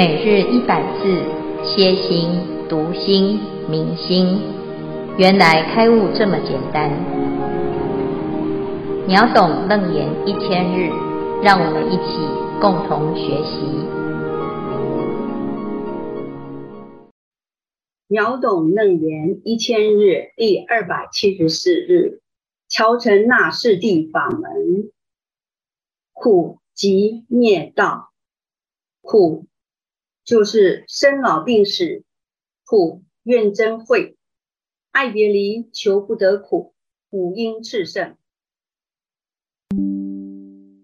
每日一百字，歇心、读心、明心，原来开悟这么简单。秒懂楞严一千日，让我们一起共同学习。秒懂楞严一千日第二百七十四日，乔陈那四谛法门，苦集灭道，苦。就是生老病死，苦怨憎会，爱别离，求不得苦，五阴炽盛，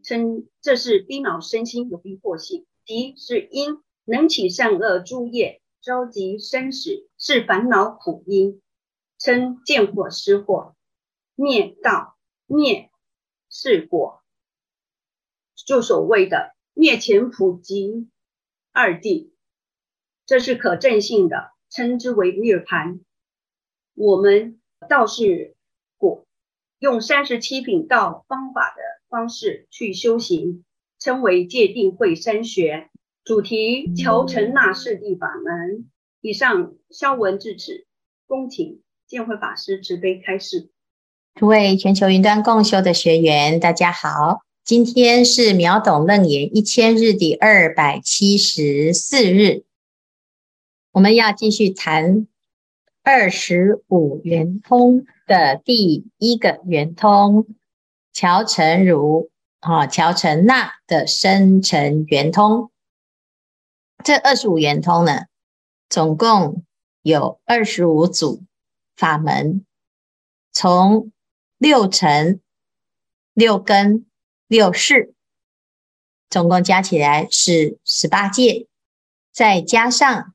称这是逼恼身心有逼迫性。集是因能起善恶诸业，召集生死是烦恼苦因，称见惑失惑。灭道灭是果，就所谓的灭前苦及二谛。这是可证性的，称之为涅槃。我们道是果，用三十七品道方法的方式去修行，称为戒定慧三学。主题乔陈那四谛法门。以上消文至此，恭请见辉法师慈悲开示。诸位全球云端共修的学员，大家好，今天是秒懂楞严一千日第二百七十四日。我们要继续谈二十五圆通的第一个圆通，乔成如啊，乔成那的生辰圆通。这二十五圆通呢，总共有二十五组法门，从六尘、六根、六识，总共加起来是十八界，再加上。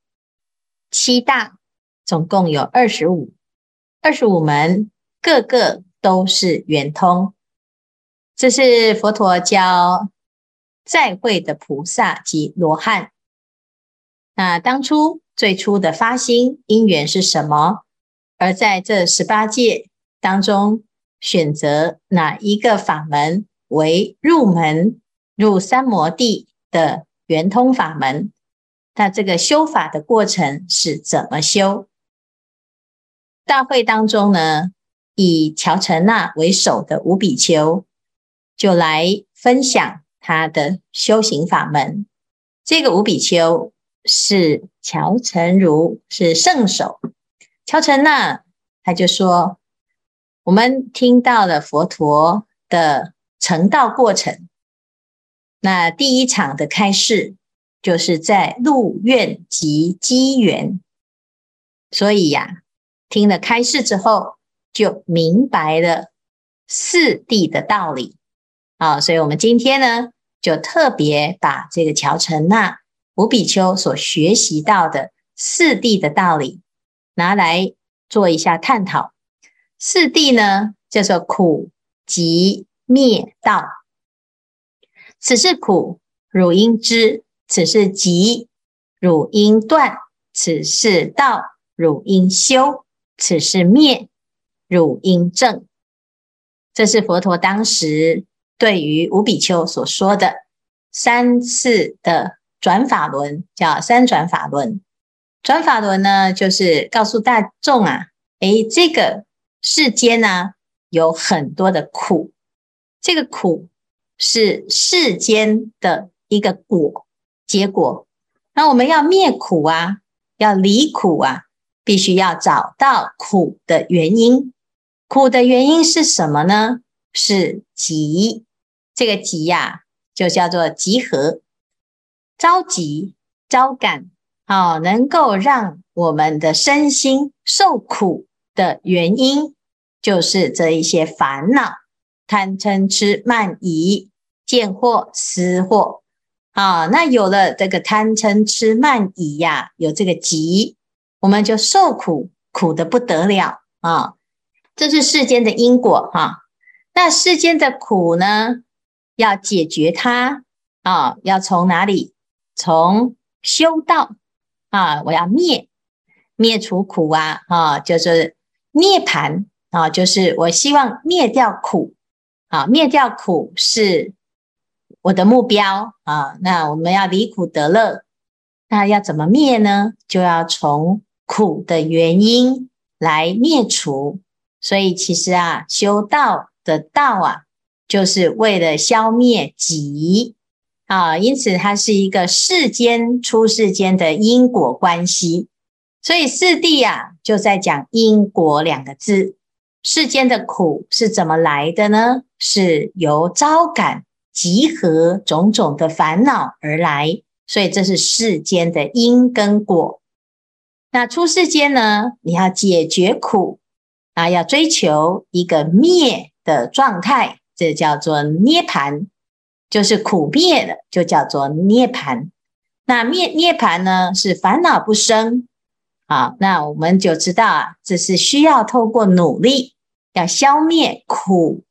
七大总共有二十五，二十五门，个个都是圆通。这是佛陀教在会的菩萨及罗汉。那当初最初的发心因缘是什么？而在这十八界当中，选择哪一个法门为入门入三摩地的圆通法门？那这个修法的过程是怎么修？大会当中呢，以乔陈那为首的五比丘就来分享他的修行法门。这个五比丘是乔陈如，是圣手。乔陈那他就说：“我们听到了佛陀的成道过程，那第一场的开示。”就是在鹿苑集机缘，所以呀、听了开示之后，就明白了四谛的道理啊。所以，我们今天呢，就特别把这个乔陈那五比丘所学习到的四谛的道理拿来做一下探讨。四谛呢，叫做苦、集、灭、道。此是苦，汝应知。此是集，汝应断；此是道，汝应修；此是灭，汝应正。这是佛陀当时对于五比丘所说的三次的转法轮，叫三转法轮。转法轮呢，就是告诉大众啊，诶，这个世间呢、有很多的苦，这个苦是世间的一个果。结果，那我们要灭苦啊，要离苦啊，必须要找到苦的原因。苦的原因是什么呢？是集。这个集呀、就叫做集合，着急、招感，好、哦，能够让我们的身心受苦的原因，就是这一些烦恼：贪嗔痴慢疑、见惑思惑。啊，那有了这个贪嗔痴慢疑呀，有这个急，我们就受苦，苦得不得了啊！这是世间的因果哈、那世间的苦呢，要解决它啊，要从哪里？从修道啊，我要灭灭除苦啊啊，就是涅槃啊，就是我希望灭掉苦啊，灭掉苦是。我的目标啊，那我们要离苦得乐，那要怎么灭呢？就要从苦的原因来灭除。所以其实啊，修道的道啊，就是为了消灭己啊。因此，它是一个世间出世间的因果关系。所以四谛啊，就在讲因果两个字。世间的苦是怎么来的呢？是由招感集合种种的烦恼而来。所以这是世间的因跟果。那出世间呢？你要解决苦啊，要追求一个灭的状态，这叫做涅槃，就是苦灭了，就叫做涅槃。那灭涅槃呢，是烦恼不生。好，那我们就知道啊，这是需要透过努力，要消灭苦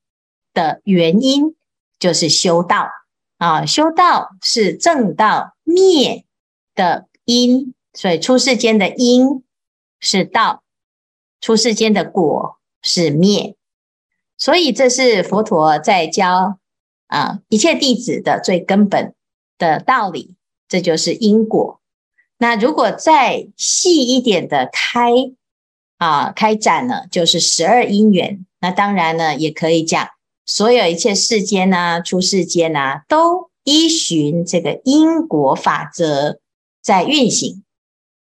的原因，就是修道啊。修道是正道。灭的因，所以出世间的因是道，出世间的果是灭，所以这是佛陀在教啊一切弟子的最根本的道理，这就是因果。那如果再细一点的开啊开展呢，就是十二因缘。那当然呢，也可以讲所有一切世间呐，出世间呐都。依循这个因果法则在运行，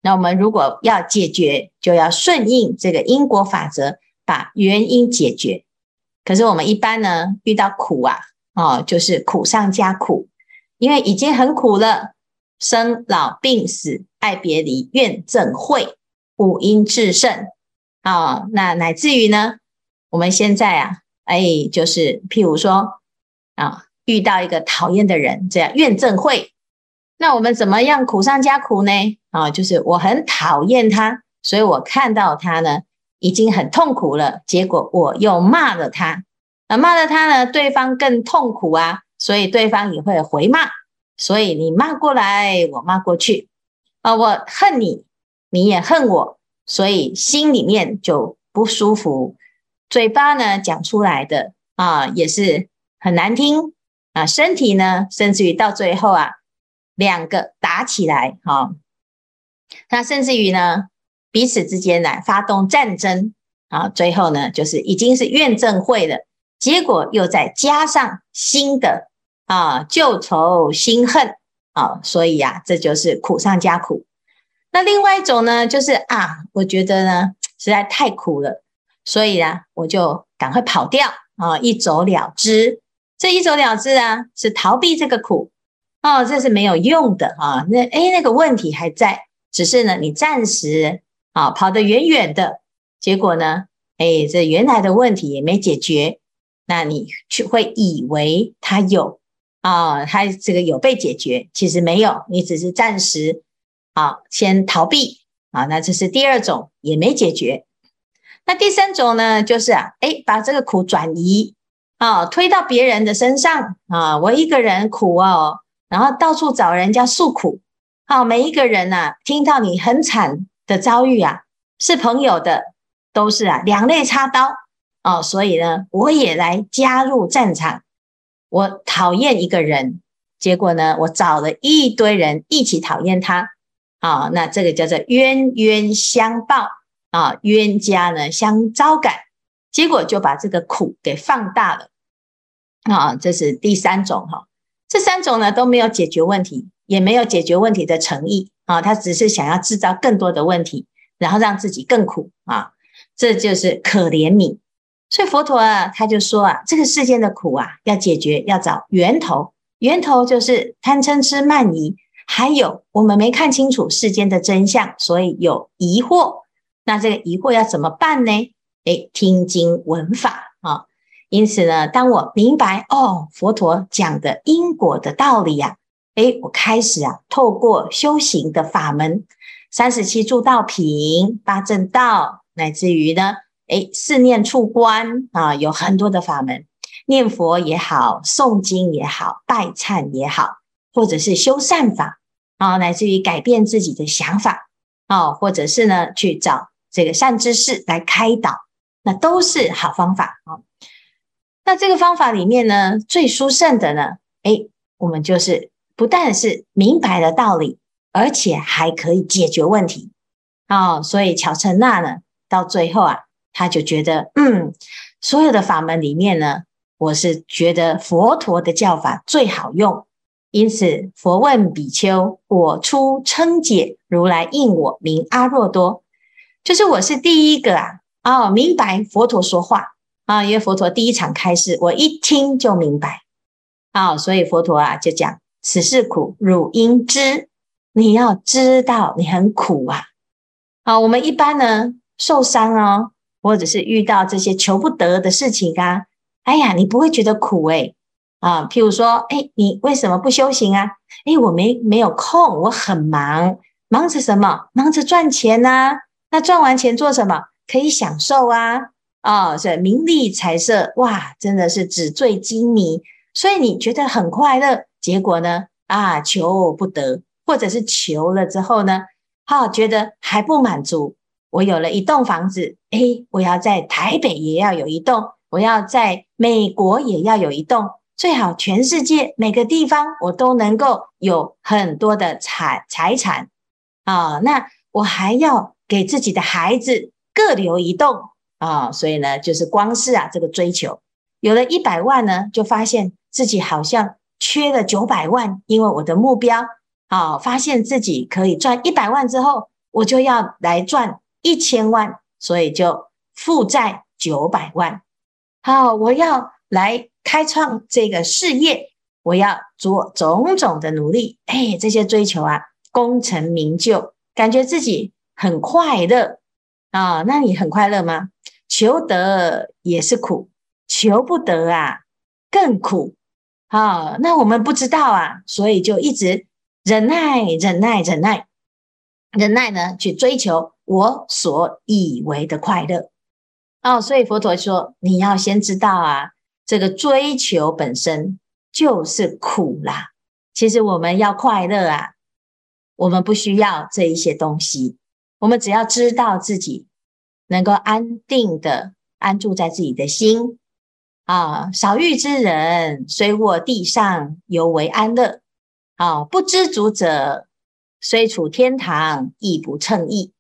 那我们如果要解决，就要顺应这个因果法则，把原因解决。可是我们一般呢，遇到苦啊，哦，就是苦上加苦，因为已经很苦了，生老病死、爱别离、怨憎会、五阴炽盛啊，那乃至于呢，我们现在啊，哎，就是譬如说啊。遇到一个讨厌的人，这样怨憎会，那我们怎么样苦上加苦呢？啊，就是我很讨厌他，所以我看到他呢已经很痛苦了，结果我又骂了他，啊，骂了他呢，对方更痛苦啊，所以对方也会回骂，所以你骂过来，我骂过去，啊，我恨你，你也恨我，所以心里面就不舒服，嘴巴呢讲出来的啊也是很难听。啊，身体呢，甚至于到最后啊，两个打起来，哈、哦，那甚至于呢，彼此之间来发动战争，啊，最后呢，就是已经是怨憎会了，结果又再加上新的啊旧仇新恨，啊，所以呀、啊，这就是苦上加苦。那另外一种呢，就是啊，我觉得呢，实在太苦了，所以呢，我就赶快跑掉啊，一走了之。这一走了之啊，是逃避这个苦哦，这是没有用的啊。那诶，那个问题还在，只是呢，你暂时啊跑得远远的，结果呢，诶，这原来的问题也没解决，那你却会以为它有啊，它这个有被解决，其实没有，你只是暂时啊先逃避啊。那这是第二种，也没解决。那第三种呢，就是啊，诶，把这个苦转移。啊，推到别人的身上啊！我一个人苦哦，然后到处找人家诉苦。好，每一个人呐、啊，听到你很惨的遭遇啊，是朋友的，都是啊，两肋插刀哦。所以呢，我也来加入战场。我讨厌一个人，结果呢，我找了一堆人一起讨厌他。啊，那这个叫做冤冤相报啊，冤家呢相招感，结果就把这个苦给放大了。啊，这是第三种哈，这三种呢都没有解决问题，也没有解决问题的诚意啊，他只是想要制造更多的问题，然后让自己更苦啊，这就是可怜悯。所以佛陀啊，他就说啊，这个世间的苦啊，要解决要找源头，源头就是贪嗔痴慢疑，还有我们没看清楚世间的真相，所以有疑惑。那这个疑惑要怎么办呢？诶，听经闻法啊。因此呢，当我明白哦，佛陀讲的因果的道理呀、啊，诶，我开始啊，透过修行的法门，三十七助道品、八正道，乃至于呢，诶，四念处观啊，有很多的法门，念佛也好，诵经也好，拜忏也好，或者是修善法啊，乃至于改变自己的想法啊，或者是呢，去找这个善知识来开导，那都是好方法啊。那这个方法里面呢，最殊胜的呢，诶，我们就是不但是明白了道理，而且还可以解决问题。哦，所以乔陈那呢，到最后啊，他就觉得，嗯，所有的法门里面呢，我是觉得佛陀的教法最好用。因此，佛问比丘：“我出称解，如来应我名阿若多。”就是我是第一个啊，哦，明白佛陀说话啊，因为佛陀第一场开示，我一听就明白啊，所以佛陀啊就讲：“此事苦，汝应知。你要知道，你很苦啊。”啊，我们一般呢受伤哦，或者是遇到这些求不得的事情啊，哎呀，你不会觉得苦诶。啊，譬如说，哎，你为什么不修行啊？哎，我没没有空，我很忙，忙着什么？忙着赚钱呐、啊。那赚完钱做什么？可以享受啊。哦，这名利财色，哇，真的是纸醉金迷，所以你觉得很快乐。结果呢？啊，求不得，或者是求了之后呢？哈、觉得还不满足。我有了一栋房子，哎，我要在台北也要有一栋，我要在美国也要有一栋。最好全世界每个地方我都能够有很多的财财产啊，那我还要给自己的孩子各留一栋啊，所以呢，就是光是啊这个追求，有了一百万呢，就发现自己好像缺了九百万，因为我的目标啊，发现自己可以赚一百万之后，我就要来赚一千万，所以就负债九百万，好，我要来。开创这个事业，我要做种种的努力。哎，这些追求啊，功成名就，感觉自己很快乐啊、那你很快乐吗？求得也是苦，求不得啊更苦啊、那我们不知道啊，所以就一直忍耐、忍耐、忍耐、忍耐呢，去追求我所以为的快乐哦。所以佛陀说，你要先知道啊。这个追求本身就是苦啦。其实我们要快乐啊，我们不需要这一些东西，我们只要知道自己能够安定的安住在自己的心啊。少欲之人，虽卧地上，犹为安乐。啊，不知足者，虽处天堂，亦不称意。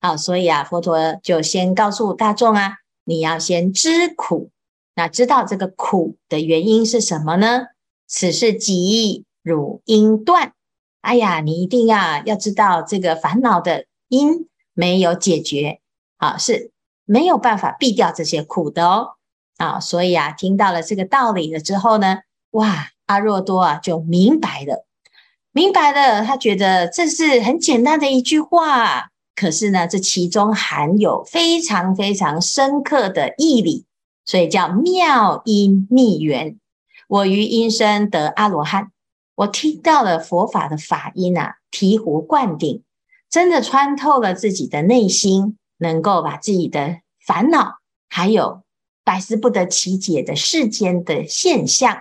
啊，所以啊，佛陀就先告诉大众啊，你要先知苦。那知道这个苦的原因是什么呢？此事即，汝应断。哎呀，你一定要要知道这个烦恼的因没有解决，啊，是没有办法避掉这些苦的哦。啊，所以啊，听到了这个道理了之后呢，哇，阿若多啊就明白了，明白了，他觉得这是很简单的一句话，可是呢，这其中含有非常非常深刻的义理。所以叫妙音密缘，我于因身得阿罗汉。我听到了佛法的法音啊，醍醐灌顶，真的穿透了自己的内心，能够把自己的烦恼，还有百思不得其解的世间的现象，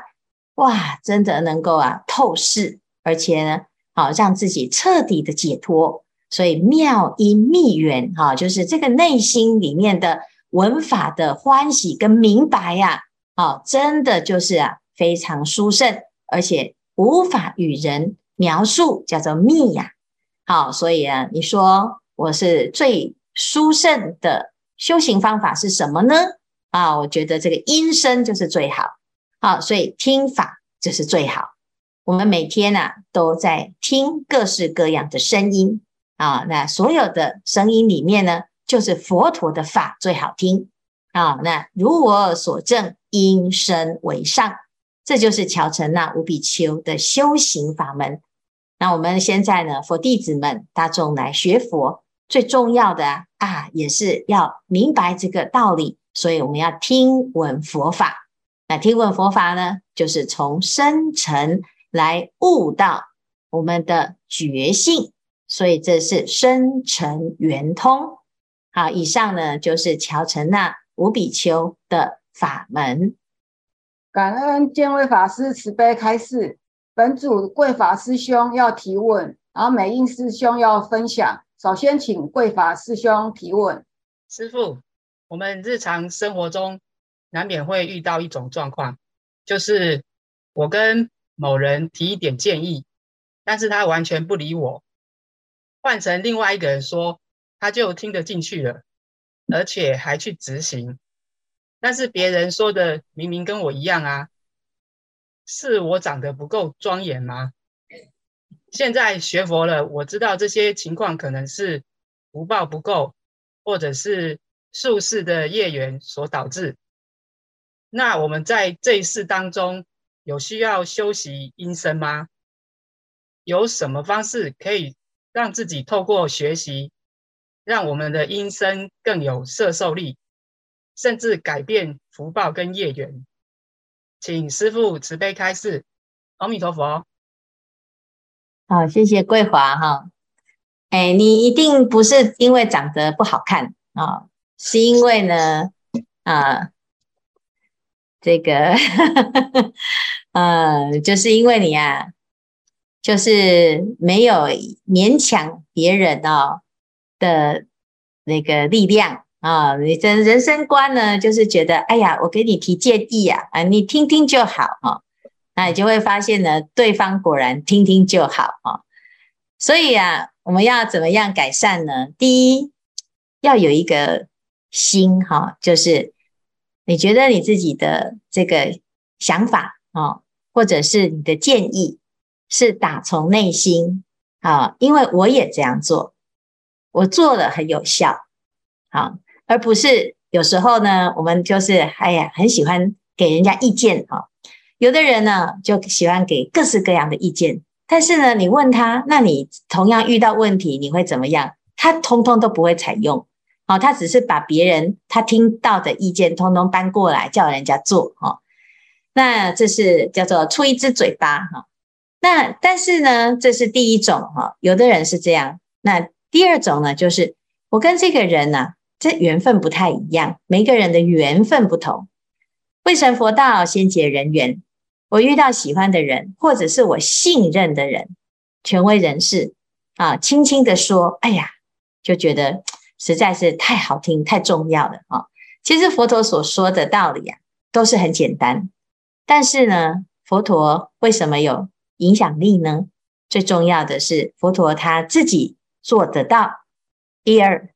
哇，真的能够啊透视，而且呢，好让自己彻底的解脱。所以妙音密缘，哈，就是这个内心里面的。文法的欢喜跟明白呀，哦，真的就是啊，非常殊胜，而且无法与人描述，叫做密呀。好，所以啊，你说我是最殊胜的修行方法是什么呢？啊，我觉得这个音声就是最好。好，所以听法就是最好。我们每天啊都在听各式各样的声音啊，那所有的声音里面呢，就是佛陀的法最好听啊！那如我所证，音声为上，这就是乔陈那无比丘的修行法门。那我们现在呢，佛弟子们大众来学佛，最重要的啊，也是要明白这个道理。所以我们要听闻佛法。那听闻佛法呢，就是从深沉来悟到我们的觉性。所以这是深沉圆通。好，以上呢就是乔陈那无比丘的法门。感恩见辉法师慈悲开示。本组贵法师兄要提问，然后美印师兄要分享。首先请贵法师兄提问。师父，我们日常生活中难免会遇到一种状况，就是我跟某人提一点建议，但是他完全不理我，换成另外一个人说，他就听得进去了，而且还去执行。但是别人说的明明跟我一样啊，是我长得不够庄严吗？现在学佛了，我知道这些情况可能是福报不够，或者是宿世的业缘所导致。那我们在这一世当中，有需要修习阴身吗？有什么方式可以让自己透过学习，让我们的阴身更有摄受力？甚至改变福报跟业缘，请师父慈悲开示。阿弥陀佛。好，谢谢桂华哈。哎，你一定不是因为长得不好看啊，是因为呢啊，这个 呃，就是因为你啊，就是没有勉强别人哦的那个力量。啊，你的人生观呢，就是觉得，哎呀，我给你提建议呀，啊，你听听就好哈，那你就会发现呢，对方果然听听就好哈。所以啊，我们要怎么样改善呢？第一，要有一个心哈，就是你觉得你自己的这个想法啊，或者是你的建议，是打从内心啊，因为我也这样做，我做了很有效，好。而不是有时候呢，我们就是哎呀，很喜欢给人家意见哈。有的人呢，就喜欢给各式各样的意见，但是呢，你问他，那你同样遇到问题，你会怎么样？他通通都不会采用，哦，他只是把别人他听到的意见通通搬过来叫人家做哈。那这是叫做出一只嘴巴哈。那但是呢，这是第一种哈。有的人是这样。那第二种呢，就是我跟这个人呢。这缘分不太一样，每个人的缘分不同。未成佛道，先结人缘。我遇到喜欢的人，或者是我信任的人，权威人士啊，轻轻的说，哎呀，就觉得实在是太好听、太重要了啊。其实佛陀所说的道理啊，都是很简单。但是呢，佛陀为什么有影响力呢？最重要的是，佛陀他自己做得到。第二。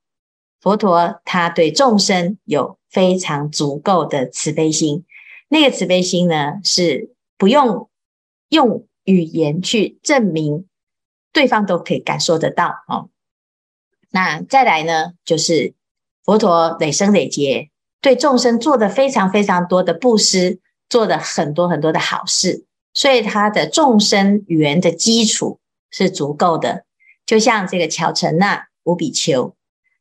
佛陀他对众生有非常足够的慈悲心，那个慈悲心呢，是不用用语言去证明，对方都可以感受得到哦。那再来呢，就是佛陀累生累劫对众生做的非常非常多的布施，做的很多很多的好事，所以他的众生缘的基础是足够的。就像这个憍陈那无比丘。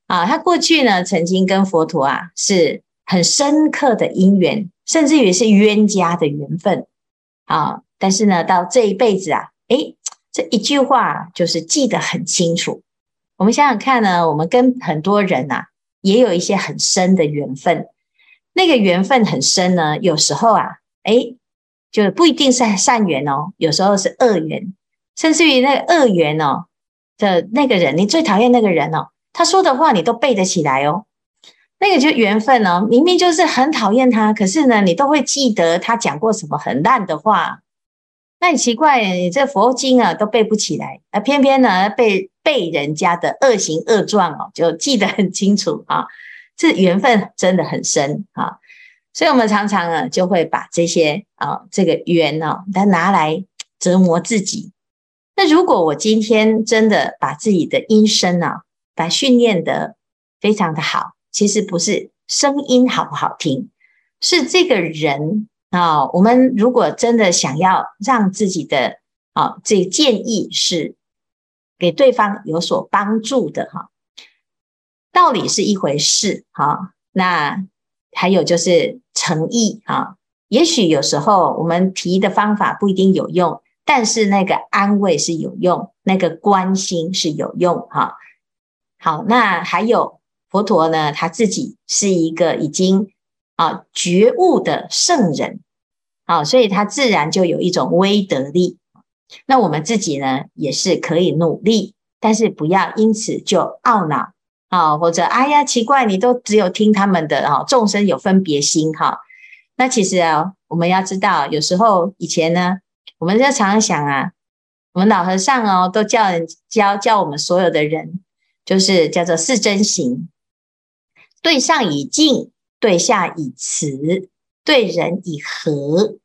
啊，他过去呢，曾经跟佛陀啊是很深刻的因缘，甚至于是冤家的缘分啊。但是呢，到这一辈子啊，诶，这一句话就是记得很清楚。我们想想看呢，我们跟很多人呐，也有一些很深的缘分。那个缘分很深呢，有时候啊，诶，就不一定是善缘哦，有时候是恶缘，甚至于那个恶缘哦的那个人，你最讨厌那个人哦。他说的话你都背得起来哦，那个就缘分哦。明明就是很讨厌他，可是呢，你都会记得他讲过什么很烂的话。那很奇怪，你这佛经啊都背不起来，那偏偏呢被背人家的恶行恶状哦，就记得很清楚啊。这缘分真的很深啊，所以我们常常啊就会把这些啊这个缘哦，他拿来折磨自己。那如果我今天真的把自己的阴身啊，把训练得非常的好，其实不是声音好不好听，是这个人啊。我们如果真的想要让自己的啊，这个建议是给对方有所帮助的哈，道理是一回事哈。那还有就是诚意哈，也许有时候我们提的方法不一定有用，但是那个安慰是有用，那个关心是有用哈。好，那还有佛陀呢，他自己是一个已经啊觉悟的圣人，啊，所以他自然就有一种威德力。那我们自己呢，也是可以努力，但是不要因此就懊恼啊，或者哎呀奇怪，你都只有听他们的啊，众生有分别心哈。那其实啊，我们要知道，有时候以前呢，我们就常常想啊，我们老和尚哦，都叫人教教我们所有的人，就是叫做四真行：对上以敬，对下以慈，对人以和，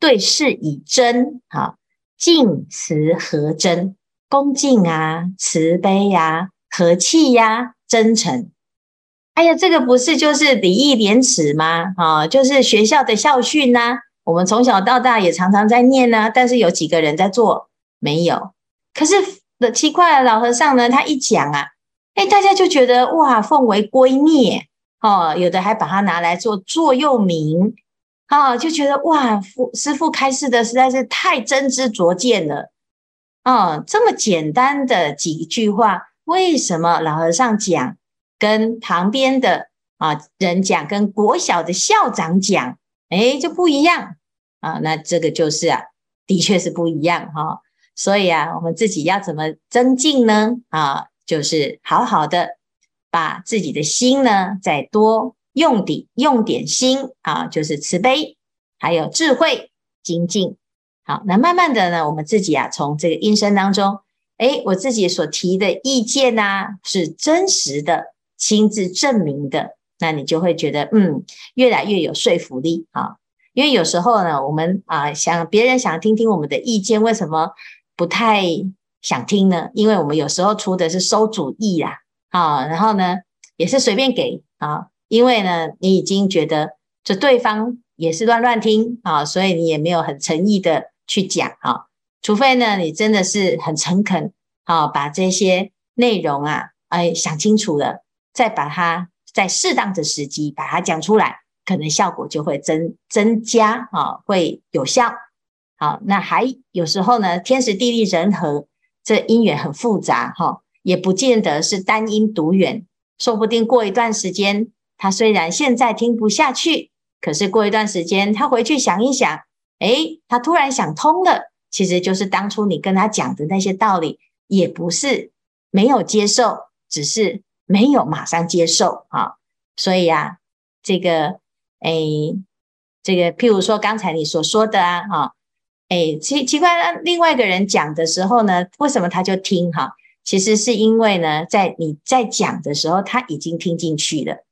对事以真。好，敬、慈、和、真，恭敬啊，慈悲呀、啊，和气呀、啊，真诚。哎呀，这个不是就是礼义廉耻吗？啊，就是学校的校训呐、啊。我们从小到大也常常在念呢、啊，但是有几个人在做？没有。可是的奇怪的老和尚呢，他一讲啊，哎，大家就觉得哇，奉为圭臬哦。有的还把它拿来做座右铭啊，就觉得哇，师父开示的实在是太真知灼见了啊。这么简单的几句话，为什么老和尚讲？跟旁边的啊人讲，跟国小的校长讲，哎，就不一样啊。那这个就是啊，的确是不一样哈。所以啊，我们自己要怎么增进呢？啊，就是好好的把自己的心呢，再多用点用点心啊，就是慈悲，还有智慧精进。好，那慢慢的呢，我们自己啊，从这个音声当中，哎，我自己所提的意见呐，是真实的。亲自证明的，那你就会觉得嗯，越来越有说服力啊。因为有时候呢，我们啊想别人想听听我们的意见，为什么不太想听呢？因为我们有时候出的是馊主意啦，啊，然后呢也是随便给啊，因为呢你已经觉得这对方也是乱乱听啊，所以你也没有很诚意的去讲啊，除非呢你真的是很诚恳啊，把这些内容啊哎想清楚了。再把它在适当的时机把它讲出来，可能效果就会增增加啊，会有效。好，那还有时候呢，天时地利人和，这因缘很复杂哈，也不见得是单因独缘，说不定过一段时间，他虽然现在听不下去，可是过一段时间他回去想一想，诶，他突然想通了，其实就是当初你跟他讲的那些道理，也不是没有接受，只是。没有马上接受啊，所以啊，这个诶，这个譬如说刚才你所说的啊，哈，诶，奇奇怪，另外一个人讲的时候呢，为什么他就听哈？其实是因为呢，在你在讲的时候，他已经听进去了，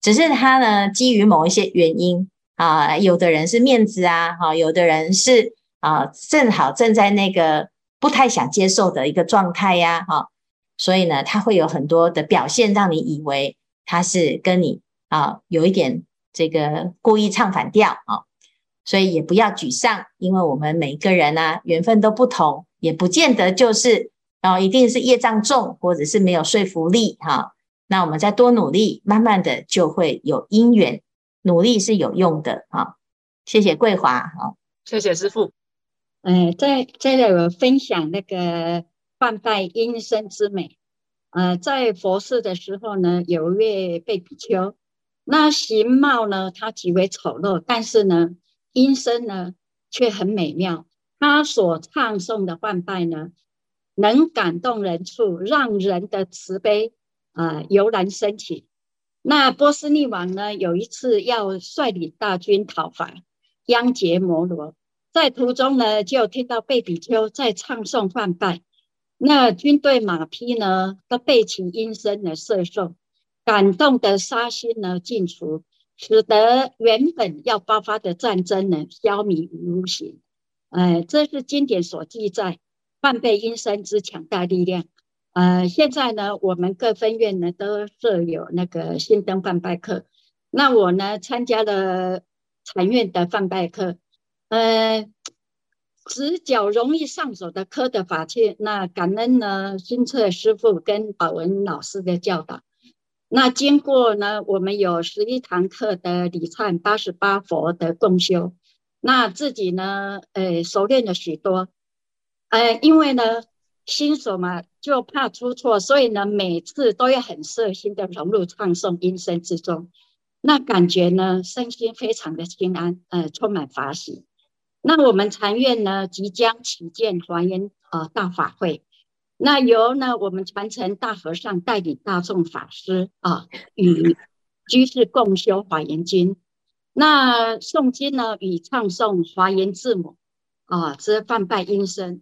只是他呢，基于某一些原因啊，有的人是面子啊，哈，有的人是啊，正好正在那个不太想接受的一个状态呀，哈。所以呢，他会有很多的表现，让你以为他是跟你啊有一点这个故意唱反调啊，所以也不要沮丧，因为我们每一个人啊缘分都不同，也不见得就是哦一定是业障重，或者是没有说服力哈。那我们再多努力，慢慢的就会有因缘，努力是有用的啊。谢谢桂华啊，谢谢师父。嗯，再再来我分享那个。半拜音声之美，呃，在佛寺的时候呢，有一位贝比丘，那形貌呢，他极为丑陋，但是呢，音声呢却很美妙。他所唱诵的梵呗呢，能感动人处，让人的慈悲啊、呃、油然升起。那波斯匿王呢，有一次要率领大军讨伐央羯摩罗，在途中呢，就听到贝比丘在唱诵梵呗。那军队马匹呢，都背起音声来摄受，感动的杀心呢尽除，使得原本要爆发的战争呢消弭于无形。呃，这是经典所记载梵呗音声之强大力量。呃，现在呢，我们各分院呢都设有那个新灯梵呗课。那我呢参加了禅院的梵呗课，呃。只较容易上手的科的法器，那感恩呢，孙策师傅跟宝文老师的教导。那经过呢，我们有十一堂课的礼忏八十八佛的共修，那自己呢，呃，熟练了许多。呃，因为呢，新手嘛，就怕出错，所以呢，每次都要很摄心的融入唱诵音声之中。那感觉呢，身心非常的轻安，呃，充满法喜。那我们禅院呢，即将起建华严呃大法会，那由呢我们传承大和尚带领大众法师啊，与居士共修华严经。那诵经呢与唱诵华严字母啊之梵呗音声，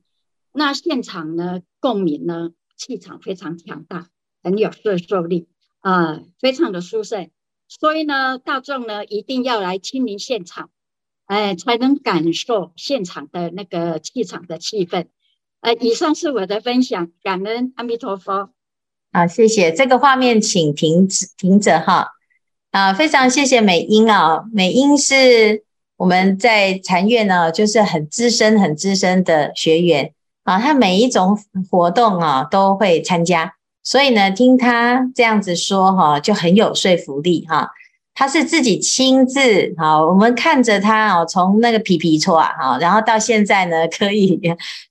那现场呢，共鸣呢，气场非常强大，很有摄受力啊、非常的殊胜。所以呢，大众呢一定要来亲临现场，哎、才能感受现场的那个气场的气氛。呃，以上是我的分享，感恩阿弥陀佛。好，谢谢。这个画面请停止停止哈。啊，非常谢谢美英啊，美英是我们在禅院呢，就是很资深、很资深的学员啊，他每一种活动啊都会参加。所以呢，听他这样子说哈，就很有说服力哈。他是自己亲自哈，我们看着他哦，从那个皮皮剉啊哈，然后到现在呢，可以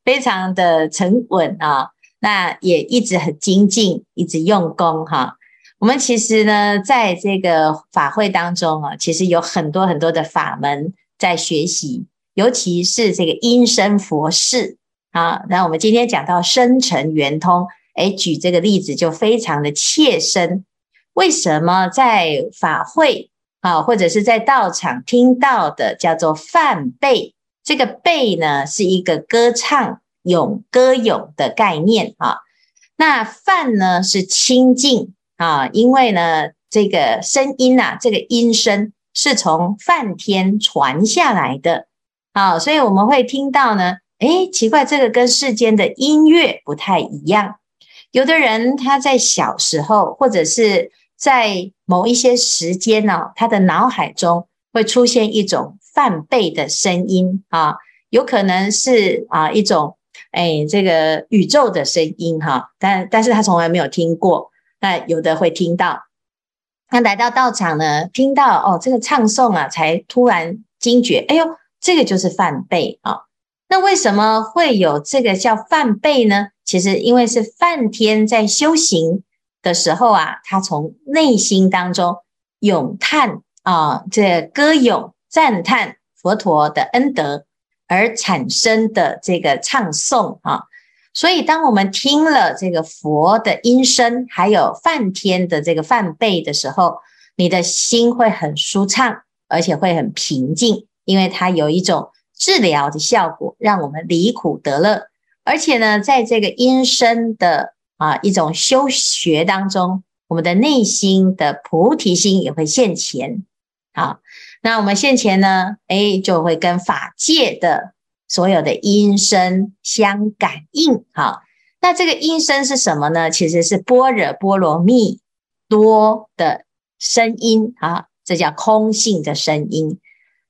非常的沉稳啊，那也一直很精进，一直用功哈。我们其实呢，在这个法会当中啊，其实有很多很多的法门在学习，尤其是这个音声佛事啊。那我们今天讲到声尘圆通。哎，举这个例子就非常的切身。为什么在法会啊，或者是在道场听到的叫做梵呗？这个呗呢，是一个歌唱咏歌咏的概念啊。那梵呢是清净啊，因为呢这个声音呐、啊，这个音声是从梵天传下来的啊，所以我们会听到呢，哎，奇怪，这个跟世间的音乐不太一样。有的人他在小时候，或者是在某一些时间呢，他的脑海中会出现一种梵呗的声音啊，有可能是啊一种哎这个宇宙的声音哈，但但是他从来没有听过，那有的会听到，那来到道场呢，听到哦这个唱诵啊，才突然惊觉，哎呦，这个就是梵呗啊，那为什么会有这个叫梵呗呢？其实，因为是梵天在修行的时候啊，他从内心当中咏叹啊，这歌咏赞叹佛陀的恩德而产生的这个唱诵啊。所以，当我们听了这个佛的音声，还有梵天的这个梵呗的时候，你的心会很舒畅，而且会很平静，因为它有一种治疗的效果，让我们离苦得乐。而且呢，在这个音声的啊一种修学当中，我们的内心的菩提心也会现前。好，那我们现前呢，哎，就会跟法界的所有的音声相感应。好，那这个音声是什么呢？其实是般若波罗蜜多的声音啊，这叫空性的声音。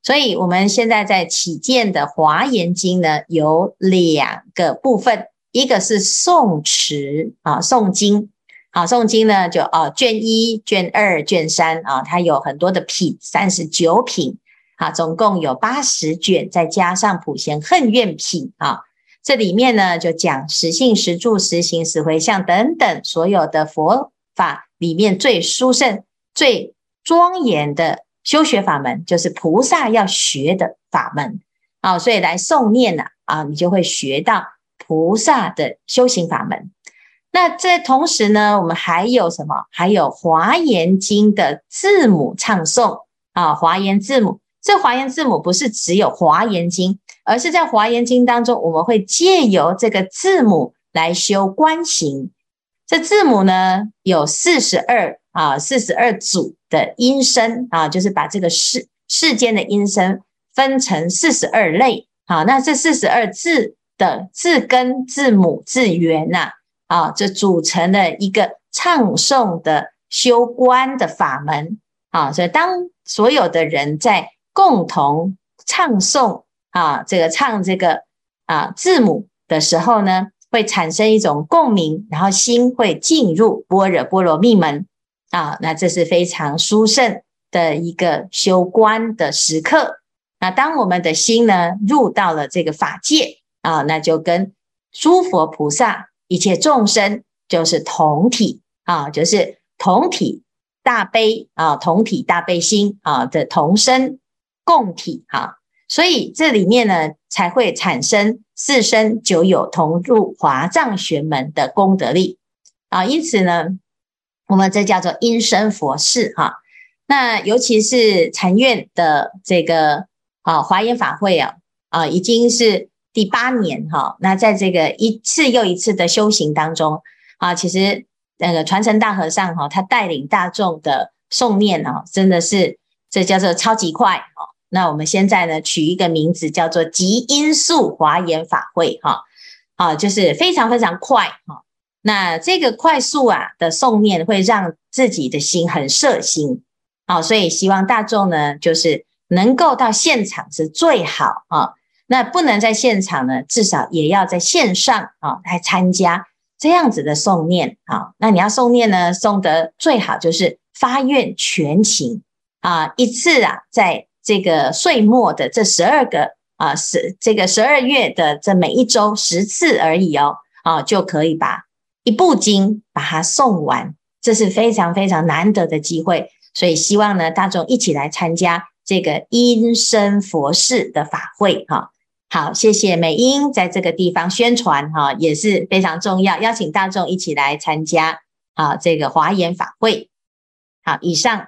所以，我们现在在起见的《华严经》呢，有两个部分，一个是诵持啊，诵经啊，诵经呢就啊，卷一、卷二、卷三啊，它有很多的品，三十九品啊，总共有八十卷，再加上普贤恨愿品啊，这里面呢就讲实信、实住、实行、实回向等等所有的佛法里面最殊胜、最庄严的。修学法门就是菩萨要学的法门啊，所以来诵念呢啊，你就会学到菩萨的修行法门。那这同时呢，我们还有什么？还有华严经的字母唱诵啊，华严字母。这华严字母不是只有华严经，而是在华严经当中，我们会借由这个字母来修观行。这字母呢有四十二。啊，四十二组的音声啊，就是把这个世世间的音声分成四十二类。好，那这四十二字的字根、字母、字源呐，啊，这组成了一个唱诵的修观的法门。啊，所以当所有的人在共同唱诵啊，这个唱这个啊字母的时候呢，会产生一种共鸣，然后心会进入般若波罗蜜门。啊，那这是非常殊胜的一个修观的时刻。那当我们的心呢入到了这个法界啊，那就跟诸佛菩萨、一切众生就是同体啊，就是同体大悲啊，同体大悲心啊的同生共体啊。所以这里面呢才会产生四生九有同入华藏玄门的功德力啊。因此呢。我们这叫做因生佛事哈，那尤其是禅院的这个啊华严法会啊啊，已经是第八年哈，那在这个一次又一次的修行当中啊，其实那个传承大和尚哈，他带领大众的诵念哦，真的是这叫做超级快哈。那我们现在呢，取一个名字叫做极音速华严法会哈，啊，就是非常非常快哈。那这个快速啊的诵念会让自己的心很摄心，好，所以希望大众呢，就是能够到现场是最好啊。那不能在现场呢，至少也要在线上啊来参加这样子的诵念啊。那你要诵念呢，诵得最好就是发愿全勤啊，一次啊，在这个岁末的这十二个啊十这个十二月的这每一周十次而已哦，啊就可以把一部经把它诵完，这是非常非常难得的机会。所以希望呢，大众一起来参加这个音声佛事的法会哈。好，谢谢美英在这个地方宣传哈，也是非常重要，邀请大众一起来参加啊这个华严法会。好，以上